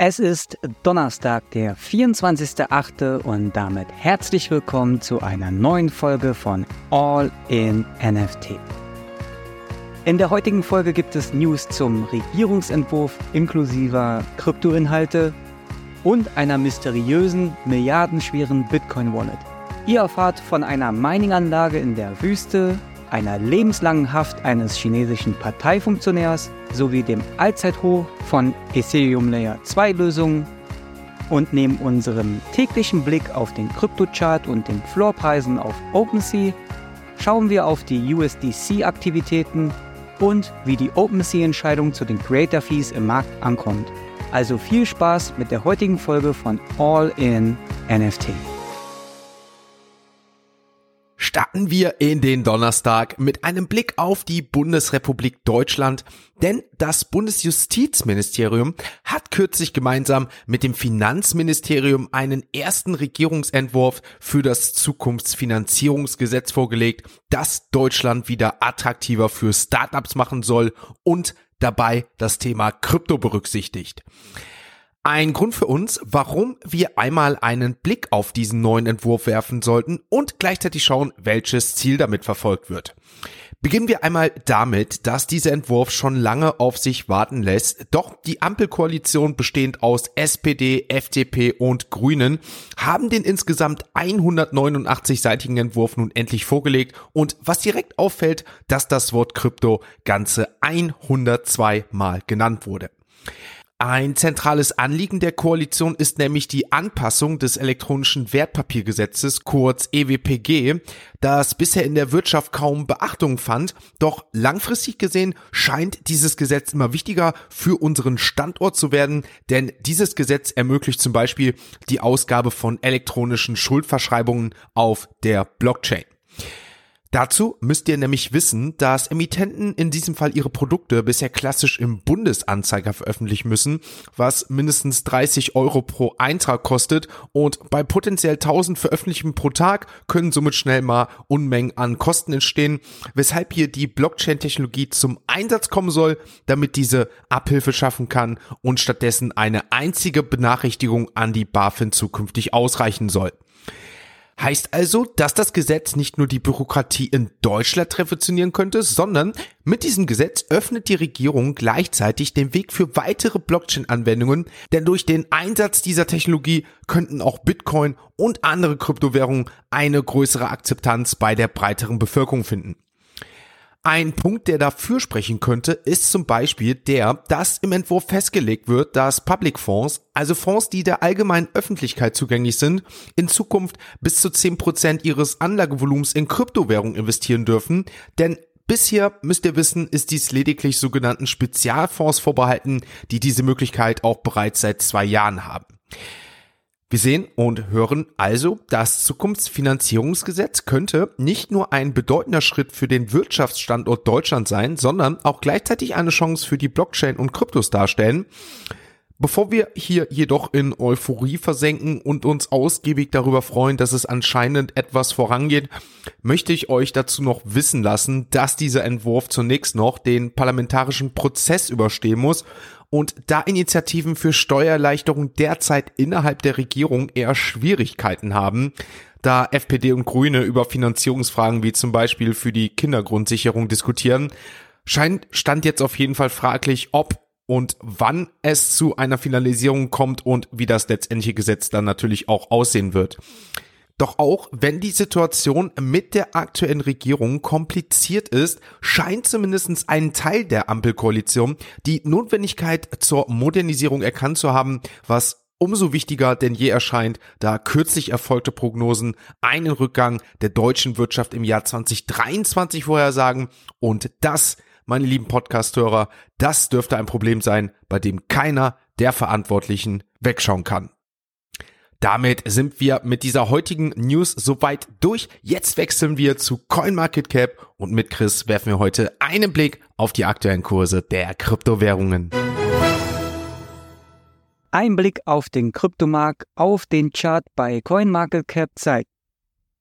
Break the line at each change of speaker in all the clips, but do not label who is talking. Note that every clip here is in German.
Es ist Donnerstag, der 24.08. und damit herzlich willkommen zu einer neuen Folge von All in NFT. In der heutigen Folge gibt es News zum Regierungsentwurf inklusiver Kryptoinhalte und einer mysteriösen, milliardenschweren Bitcoin-Wallet. Ihr erfahrt von einer Mining-Anlage in der Wüste, einer lebenslangen Haft eines chinesischen Parteifunktionärs sowie dem Allzeithoch von Ethereum Layer 2 Lösungen und neben unserem täglichen Blick auf den Kryptochart und den Floorpreisen auf OpenSea schauen wir auf die USDC-Aktivitäten und wie die OpenSea-Entscheidung zu den Creator Fees im Markt ankommt. Also viel Spaß mit der heutigen Folge von All in NFT
starten wir in den Donnerstag mit einem Blick auf die Bundesrepublik Deutschland, denn das Bundesjustizministerium hat kürzlich gemeinsam mit dem Finanzministerium einen ersten Regierungsentwurf für das Zukunftsfinanzierungsgesetz vorgelegt, das Deutschland wieder attraktiver für Startups machen soll und dabei das Thema Krypto berücksichtigt. Ein Grund für uns, warum wir einmal einen Blick auf diesen neuen Entwurf werfen sollten und gleichzeitig schauen, welches Ziel damit verfolgt wird. Beginnen wir einmal damit, dass dieser Entwurf schon lange auf sich warten lässt. Doch die Ampelkoalition bestehend aus SPD, FDP und Grünen haben den insgesamt 189-seitigen Entwurf nun endlich vorgelegt und was direkt auffällt, dass das Wort Krypto ganze 102 Mal genannt wurde. Ein zentrales Anliegen der Koalition ist nämlich die Anpassung des elektronischen Wertpapiergesetzes, kurz EWPG, das bisher in der Wirtschaft kaum Beachtung fand. Doch langfristig gesehen scheint dieses Gesetz immer wichtiger für unseren Standort zu werden, denn dieses Gesetz ermöglicht zum Beispiel die Ausgabe von elektronischen Schuldverschreibungen auf der Blockchain. Dazu müsst ihr nämlich wissen, dass Emittenten in diesem Fall ihre Produkte bisher klassisch im Bundesanzeiger veröffentlichen müssen, was mindestens 30 Euro pro Eintrag kostet und bei potenziell 1000 Veröffentlichungen pro Tag können somit schnell mal Unmengen an Kosten entstehen, weshalb hier die Blockchain-Technologie zum Einsatz kommen soll, damit diese Abhilfe schaffen kann und stattdessen eine einzige Benachrichtigung an die BaFin zukünftig ausreichen soll. Heißt also, dass das Gesetz nicht nur die Bürokratie in Deutschland revolutionieren könnte, sondern mit diesem Gesetz öffnet die Regierung gleichzeitig den Weg für weitere Blockchain-Anwendungen, denn durch den Einsatz dieser Technologie könnten auch Bitcoin und andere Kryptowährungen eine größere Akzeptanz bei der breiteren Bevölkerung finden. Ein Punkt, der dafür sprechen könnte, ist zum Beispiel der, dass im Entwurf festgelegt wird, dass Public Fonds, also Fonds, die der allgemeinen Öffentlichkeit zugänglich sind, in Zukunft bis zu 10% ihres Anlagevolumens in Kryptowährungen investieren dürfen, denn Bisher, müsst ihr wissen, ist dies lediglich sogenannten Spezialfonds vorbehalten, die diese Möglichkeit auch bereits seit zwei Jahren haben. Wir sehen und hören also, das Zukunftsfinanzierungsgesetz könnte nicht nur ein bedeutender Schritt für den Wirtschaftsstandort Deutschland sein, sondern auch gleichzeitig eine Chance für die Blockchain und Kryptos darstellen. Bevor wir hier jedoch in Euphorie versenken und uns ausgiebig darüber freuen, dass es anscheinend etwas vorangeht, möchte ich euch dazu noch wissen lassen, dass dieser Entwurf zunächst noch den parlamentarischen Prozess überstehen muss und da Initiativen für Steuererleichterung derzeit innerhalb der Regierung eher Schwierigkeiten haben, da FPD und Grüne über Finanzierungsfragen wie zum Beispiel für die Kindergrundsicherung diskutieren, scheint stand jetzt auf jeden Fall fraglich, ob und wann es zu einer Finalisierung kommt und wie das letztendliche Gesetz dann natürlich auch aussehen wird. Doch auch wenn die Situation mit der aktuellen Regierung kompliziert ist, scheint zumindest ein Teil der Ampelkoalition die Notwendigkeit zur Modernisierung erkannt zu haben, was umso wichtiger denn je erscheint, da kürzlich erfolgte Prognosen einen Rückgang der deutschen Wirtschaft im Jahr 2023 vorhersagen und das, meine lieben Podcasthörer, das dürfte ein Problem sein, bei dem keiner der Verantwortlichen wegschauen kann. Damit sind wir mit dieser heutigen News soweit durch. Jetzt wechseln wir zu CoinMarketCap und mit Chris werfen wir heute einen Blick auf die aktuellen Kurse der Kryptowährungen.
Ein Blick auf den Kryptomarkt auf den Chart bei CoinMarketCap zeigt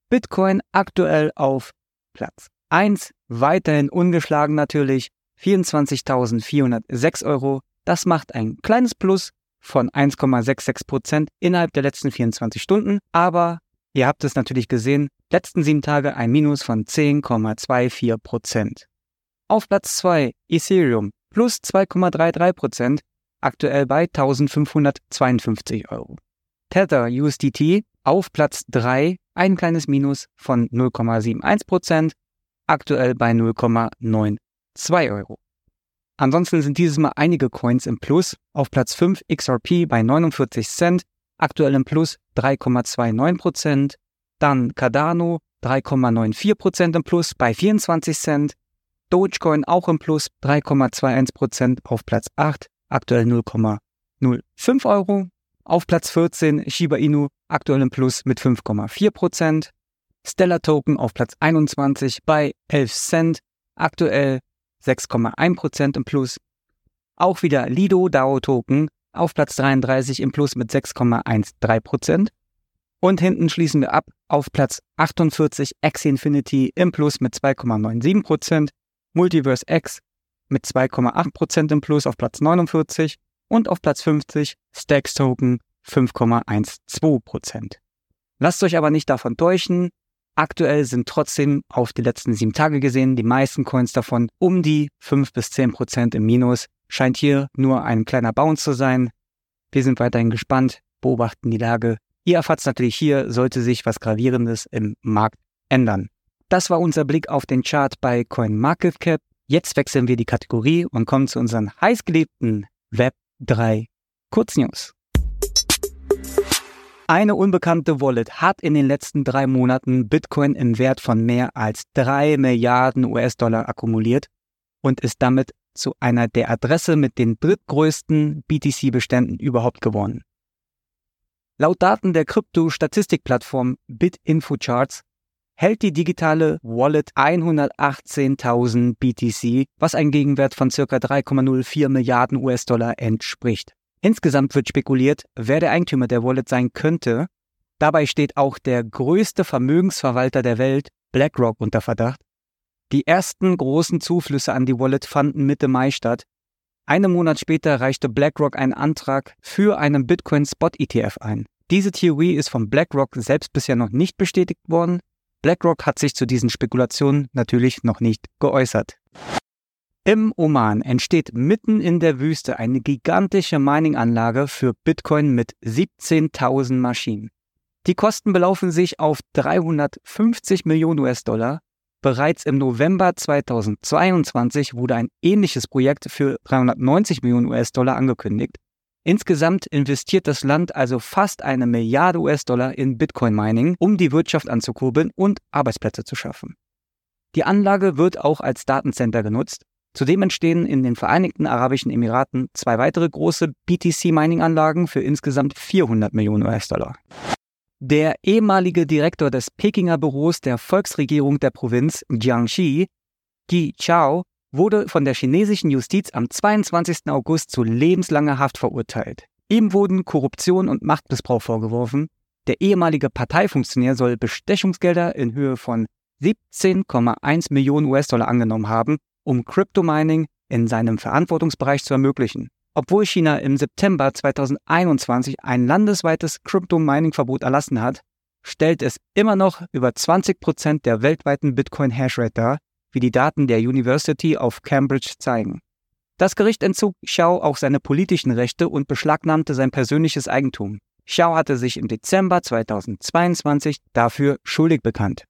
Bitcoin aktuell auf Platz 1, weiterhin ungeschlagen natürlich, 24.406 Euro. Das macht ein kleines Plus von 1,66% innerhalb der letzten 24 Stunden, aber ihr habt es natürlich gesehen, letzten sieben Tage ein Minus von 10,24%. Auf Platz 2 Ethereum plus 2,33%, aktuell bei 1552 Euro. Tether USDT auf Platz 3 ein kleines Minus von 0,71%, aktuell bei 0,92 Euro. Ansonsten sind dieses Mal einige Coins im Plus. Auf Platz 5 XRP bei 49 Cent, aktuell im Plus 3,29%. Dann Cardano 3,94% im Plus bei 24 Cent. Dogecoin auch im Plus 3,21% auf Platz 8, aktuell 0,05 Euro. Auf Platz 14 Shiba Inu aktuell im Plus mit 5,4%. Stellar Token auf Platz 21 bei 11 Cent, aktuell 6,1% im Plus. Auch wieder Lido DAO Token auf Platz 33 im Plus mit 6,13%. Und hinten schließen wir ab auf Platz 48 Axie Infinity im Plus mit 2,97%, Multiverse X mit 2,8% im Plus auf Platz 49 und auf Platz 50 Stacks Token 5,12%. Lasst euch aber nicht davon täuschen. Aktuell sind trotzdem auf die letzten sieben Tage gesehen die meisten Coins davon um die 5 bis 10% im Minus. Scheint hier nur ein kleiner Bounce zu sein. Wir sind weiterhin gespannt, beobachten die Lage. Ihr erfahrt natürlich hier, sollte sich was Gravierendes im Markt ändern. Das war unser Blick auf den Chart bei CoinMarketCap. Jetzt wechseln wir die Kategorie und kommen zu unseren heißgeliebten Web 3 Kurznews. Eine unbekannte Wallet hat in den letzten drei Monaten Bitcoin im Wert von mehr als drei Milliarden US-Dollar akkumuliert und ist damit zu einer der Adresse mit den drittgrößten BTC-Beständen überhaupt geworden. Laut Daten der Krypto-Statistikplattform BitInfoCharts hält die digitale Wallet 118.000 BTC, was ein Gegenwert von ca. 3,04 Milliarden US-Dollar entspricht. Insgesamt wird spekuliert, wer der Eigentümer der Wallet sein könnte. Dabei steht auch der größte Vermögensverwalter der Welt, BlackRock, unter Verdacht. Die ersten großen Zuflüsse an die Wallet fanden Mitte Mai statt. Einen Monat später reichte BlackRock einen Antrag für einen Bitcoin Spot ETF ein. Diese Theorie ist von BlackRock selbst bisher noch nicht bestätigt worden, BlackRock hat sich zu diesen Spekulationen natürlich noch nicht geäußert. Im Oman entsteht mitten in der Wüste eine gigantische Mining-Anlage für Bitcoin mit 17.000 Maschinen. Die Kosten belaufen sich auf 350 Millionen US-Dollar. Bereits im November 2022 wurde ein ähnliches Projekt für 390 Millionen US-Dollar angekündigt. Insgesamt investiert das Land also fast eine Milliarde US-Dollar in Bitcoin-Mining, um die Wirtschaft anzukurbeln und Arbeitsplätze zu schaffen. Die Anlage wird auch als Datencenter genutzt. Zudem entstehen in den Vereinigten Arabischen Emiraten zwei weitere große BTC-Mining-Anlagen für insgesamt 400 Millionen US-Dollar. Der ehemalige Direktor des Pekinger Büros der Volksregierung der Provinz Jiangxi, Ji Chao, wurde von der chinesischen Justiz am 22. August zu lebenslanger Haft verurteilt. Ihm wurden Korruption und Machtmissbrauch vorgeworfen. Der ehemalige Parteifunktionär soll Bestechungsgelder in Höhe von 17,1 Millionen US-Dollar angenommen haben, um Crypto-Mining in seinem Verantwortungsbereich zu ermöglichen. Obwohl China im September 2021 ein landesweites Crypto-Mining-Verbot erlassen hat, stellt es immer noch über 20 Prozent der weltweiten Bitcoin-Hashrate dar, wie die Daten der University of Cambridge zeigen. Das Gericht entzog Xiao auch seine politischen Rechte und beschlagnahmte sein persönliches Eigentum. Xiao hatte sich im Dezember 2022 dafür schuldig bekannt.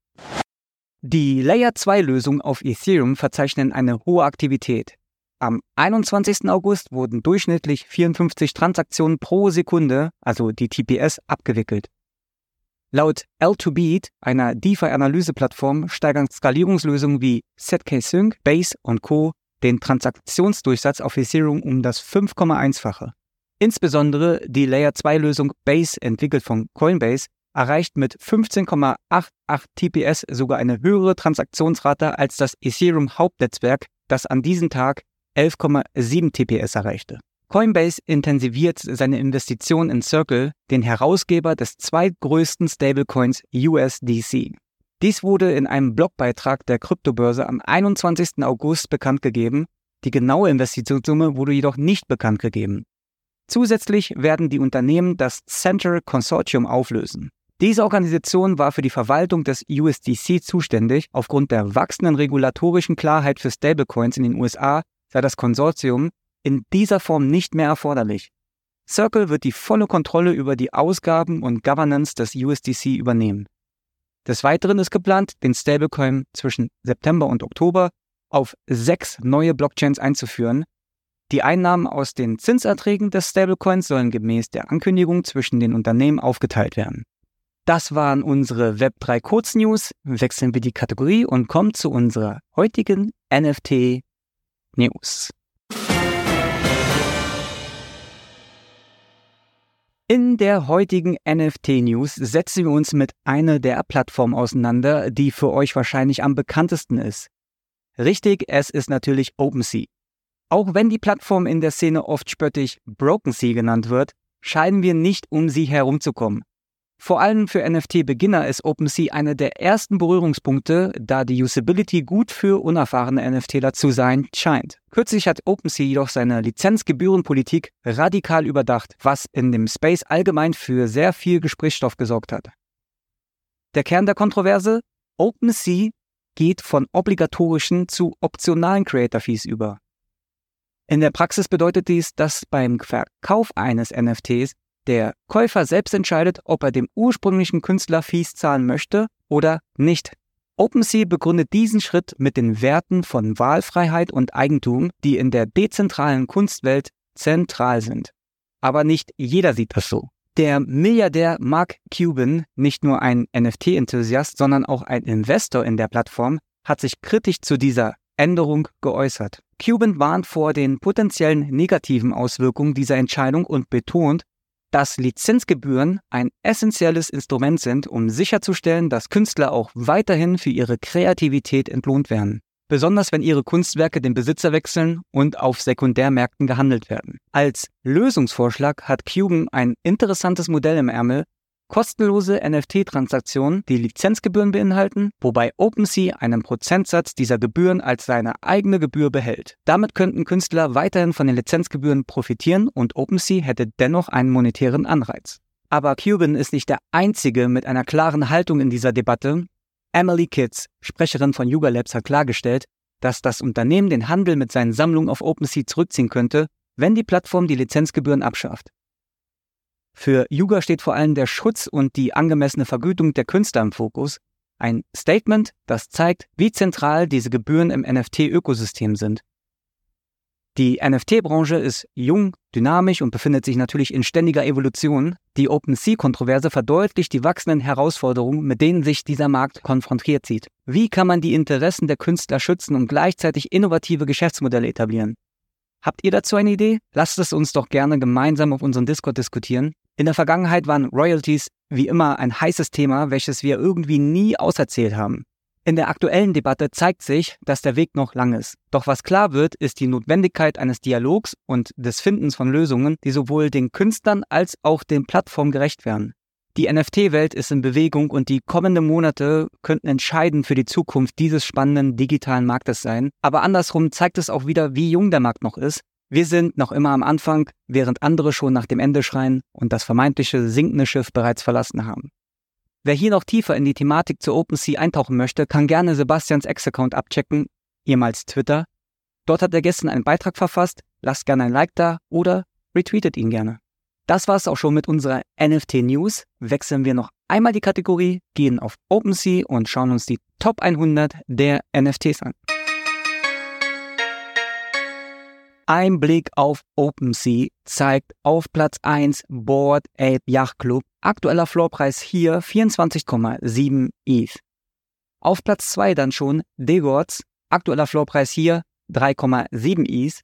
Die Layer 2 Lösungen auf Ethereum verzeichnen eine hohe Aktivität. Am 21. August wurden durchschnittlich 54 Transaktionen pro Sekunde, also die TPS, abgewickelt. Laut L2Beat, einer DeFi-Analyseplattform, steigern Skalierungslösungen wie ZK-Sync, Base und Co. den Transaktionsdurchsatz auf Ethereum um das 5,1-fache. Insbesondere die Layer-2-Lösung Base, entwickelt von Coinbase, erreicht mit 15,88 TPS sogar eine höhere Transaktionsrate als das Ethereum Hauptnetzwerk, das an diesem Tag 11,7 TPS erreichte. Coinbase intensiviert seine Investition in Circle, den Herausgeber des zweitgrößten Stablecoins USDC. Dies wurde in einem Blogbeitrag der Kryptobörse am 21. August bekannt gegeben. Die genaue Investitionssumme wurde jedoch nicht bekannt gegeben. Zusätzlich werden die Unternehmen das Central Consortium auflösen. Diese Organisation war für die Verwaltung des USDC zuständig. Aufgrund der wachsenden regulatorischen Klarheit für Stablecoins in den USA sei das Konsortium in dieser Form nicht mehr erforderlich. Circle wird die volle Kontrolle über die Ausgaben und Governance des USDC übernehmen. Des Weiteren ist geplant, den Stablecoin zwischen September und Oktober auf sechs neue Blockchains einzuführen. Die Einnahmen aus den Zinserträgen des Stablecoins sollen gemäß der Ankündigung zwischen den Unternehmen aufgeteilt werden. Das waren unsere Web3 Kurznews. Wechseln wir die Kategorie und kommen zu unserer heutigen NFT News. In der heutigen NFT-News setzen wir uns mit einer der Plattformen auseinander, die für euch wahrscheinlich am bekanntesten ist. Richtig, es ist natürlich OpenSea. Auch wenn die Plattform in der Szene oft spöttisch BrokenSea genannt wird, scheinen wir nicht um sie herumzukommen. Vor allem für NFT-Beginner ist OpenSea einer der ersten Berührungspunkte, da die Usability gut für unerfahrene NFTler zu sein scheint. Kürzlich hat OpenSea jedoch seine Lizenzgebührenpolitik radikal überdacht, was in dem Space allgemein für sehr viel Gesprächsstoff gesorgt hat. Der Kern der Kontroverse? OpenSea geht von obligatorischen zu optionalen Creator Fees über. In der Praxis bedeutet dies, dass beim Verkauf eines NFTs der Käufer selbst entscheidet, ob er dem ursprünglichen Künstler Fees zahlen möchte oder nicht. OpenSea begründet diesen Schritt mit den Werten von Wahlfreiheit und Eigentum, die in der dezentralen Kunstwelt zentral sind. Aber nicht jeder sieht das so. Der Milliardär Mark Cuban, nicht nur ein NFT-Enthusiast, sondern auch ein Investor in der Plattform, hat sich kritisch zu dieser Änderung geäußert. Cuban warnt vor den potenziellen negativen Auswirkungen dieser Entscheidung und betont, dass Lizenzgebühren ein essentielles Instrument sind, um sicherzustellen, dass Künstler auch weiterhin für ihre Kreativität entlohnt werden. Besonders wenn ihre Kunstwerke den Besitzer wechseln und auf Sekundärmärkten gehandelt werden. Als Lösungsvorschlag hat Cuban ein interessantes Modell im Ärmel, kostenlose NFT-Transaktionen, die Lizenzgebühren beinhalten, wobei OpenSea einen Prozentsatz dieser Gebühren als seine eigene Gebühr behält. Damit könnten Künstler weiterhin von den Lizenzgebühren profitieren und OpenSea hätte dennoch einen monetären Anreiz. Aber Cuban ist nicht der einzige mit einer klaren Haltung in dieser Debatte. Emily Kitts, Sprecherin von Yuga Labs, hat klargestellt, dass das Unternehmen den Handel mit seinen Sammlungen auf OpenSea zurückziehen könnte, wenn die Plattform die Lizenzgebühren abschafft. Für Yuga steht vor allem der Schutz und die angemessene Vergütung der Künstler im Fokus. Ein Statement, das zeigt, wie zentral diese Gebühren im NFT-Ökosystem sind. Die NFT-Branche ist jung, dynamisch und befindet sich natürlich in ständiger Evolution. Die OpenSea-Kontroverse verdeutlicht die wachsenden Herausforderungen, mit denen sich dieser Markt konfrontiert sieht. Wie kann man die Interessen der Künstler schützen und gleichzeitig innovative Geschäftsmodelle etablieren? Habt ihr dazu eine Idee? Lasst es uns doch gerne gemeinsam auf unserem Discord diskutieren. In der Vergangenheit waren Royalties wie immer ein heißes Thema, welches wir irgendwie nie auserzählt haben. In der aktuellen Debatte zeigt sich, dass der Weg noch lang ist. Doch was klar wird, ist die Notwendigkeit eines Dialogs und des Findens von Lösungen, die sowohl den Künstlern als auch den Plattformen gerecht werden. Die NFT-Welt ist in Bewegung und die kommenden Monate könnten entscheidend für die Zukunft dieses spannenden digitalen Marktes sein. Aber andersrum zeigt es auch wieder, wie jung der Markt noch ist wir sind noch immer am Anfang, während andere schon nach dem Ende schreien und das vermeintliche sinkende Schiff bereits verlassen haben. Wer hier noch tiefer in die Thematik zu OpenSea eintauchen möchte, kann gerne Sebastians Ex-Account abchecken, ehemals Twitter. Dort hat er gestern einen Beitrag verfasst, lasst gerne ein Like da oder retweetet ihn gerne. Das war's auch schon mit unserer NFT News. Wechseln wir noch einmal die Kategorie, gehen auf OpenSea und schauen uns die Top 100 der NFTs an. Ein Blick auf OpenSea zeigt auf Platz 1 Board Ape Yacht Club. Aktueller Floorpreis hier 24,7 ETH. Auf Platz 2 dann schon Degots. Aktueller Floorpreis hier 3,7 ETH.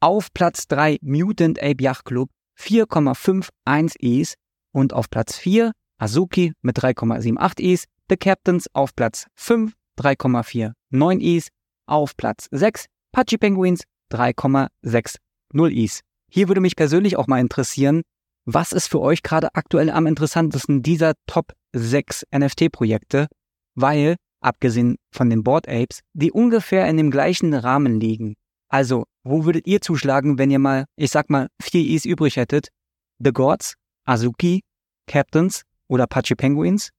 Auf Platz 3 Mutant Ape Yacht Club 4,51 ETH. Und auf Platz 4 Azuki mit 3,78 ETH. The Captains auf Platz 5 3,49 ETH. Auf Platz 6 Pachi Penguins 3,60 Is. Hier würde mich persönlich auch mal interessieren, was ist für euch gerade aktuell am interessantesten dieser Top 6 NFT-Projekte, weil, abgesehen von den Board Apes, die ungefähr in dem gleichen Rahmen liegen. Also, wo würdet ihr zuschlagen, wenn ihr mal, ich sag mal, vier Is übrig hättet? The Gods, Azuki, Captains oder Apache Penguins?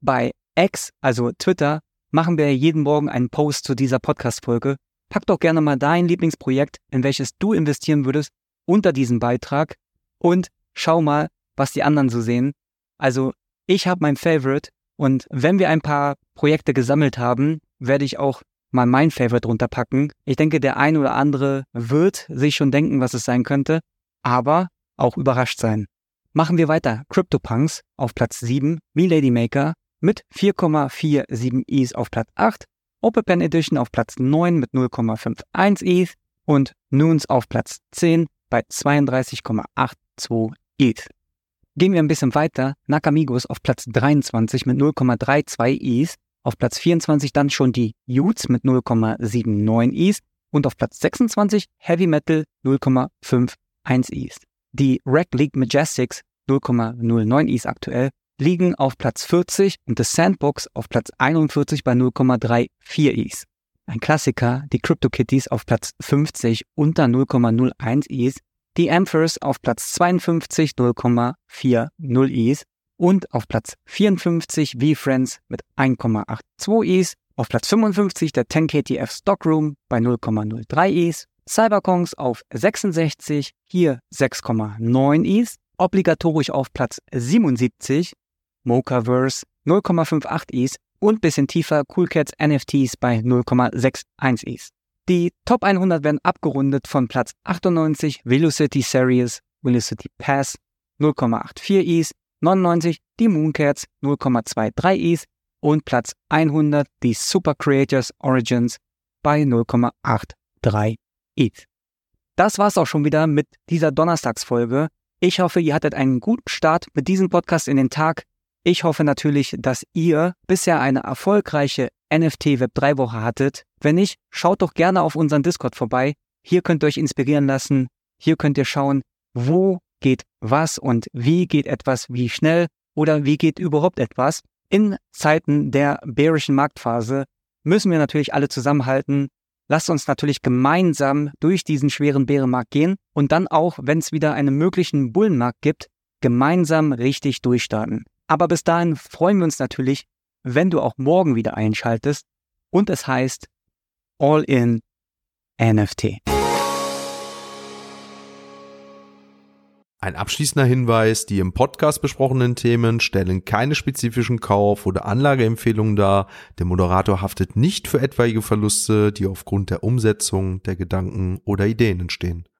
Bei X, also Twitter, machen wir jeden Morgen einen Post zu dieser Podcast-Folge. Pack doch gerne mal dein Lieblingsprojekt, in welches du investieren würdest, unter diesen Beitrag und schau mal, was die anderen so sehen. Also, ich habe mein Favorite und wenn wir ein paar Projekte gesammelt haben, werde ich auch mal mein Favorite runterpacken. Ich denke, der ein oder andere wird sich schon denken, was es sein könnte, aber auch überrascht sein. Machen wir weiter. CryptoPunks auf Platz 7, Milady Maker mit 4,47 ETH auf Platz 8, OpenPen Edition auf Platz 9 mit 0,51 ETH und Noons auf Platz 10 bei 32,82 ETH. Gehen wir ein bisschen weiter. Nakamigos auf Platz 23 mit 0,32 ETH auf Platz 24 dann schon die Utes mit 0,79 ETH und auf Platz 26 Heavy Metal 0,51 ETH. Die Rack League Majestics 0,09 ETH aktuell liegen auf Platz 40 und The Sandbox auf Platz 41 bei 0,34 ETH. Ein Klassiker, die CryptoKitties auf Platz 50 unter 0,01 ETH, die Amphers auf Platz 52 0,40 ETH und auf Platz 54 V-Friends mit 1,82 ETH, auf Platz 55 der 10KTF Stockroom bei 0,03 ETH, Cyberkongs auf 66, hier 6,9 ETH, obligatorisch auf Platz 77, Mochaverse 0,58 ETH und bisschen tiefer CoolCats NFTs bei 0,61 ETH. Die Top 100 werden abgerundet von Platz 98 Velocity Series, Velocity Pass 0,84 ETH, 99 die Mooncats 0,23 ETH und Platz 100 die Super Creators Origins bei 0,83 ETH. Das war's auch schon wieder mit dieser Donnerstagsfolge. Ich hoffe, ihr hattet einen guten Start mit diesem Podcast in den Tag. Ich hoffe natürlich, dass ihr bisher eine erfolgreiche NFT Web 3 Woche hattet. Wenn nicht, schaut doch gerne auf unseren Discord vorbei. Hier könnt ihr euch inspirieren lassen. Hier könnt ihr schauen, wo geht was und wie geht etwas wie schnell oder wie geht überhaupt etwas. In Zeiten der bärischen Marktphase müssen wir natürlich alle zusammenhalten. Lasst uns natürlich gemeinsam durch diesen schweren Bärenmarkt gehen und dann auch, wenn es wieder einen möglichen Bullenmarkt gibt, gemeinsam richtig durchstarten. Aber bis dahin freuen wir uns natürlich, wenn du auch morgen wieder einschaltest und es heißt All in NFT.
Ein abschließender Hinweis, die im Podcast besprochenen Themen stellen keine spezifischen Kauf- oder Anlageempfehlungen dar. Der Moderator haftet nicht für etwaige Verluste, die aufgrund der Umsetzung der Gedanken oder Ideen entstehen.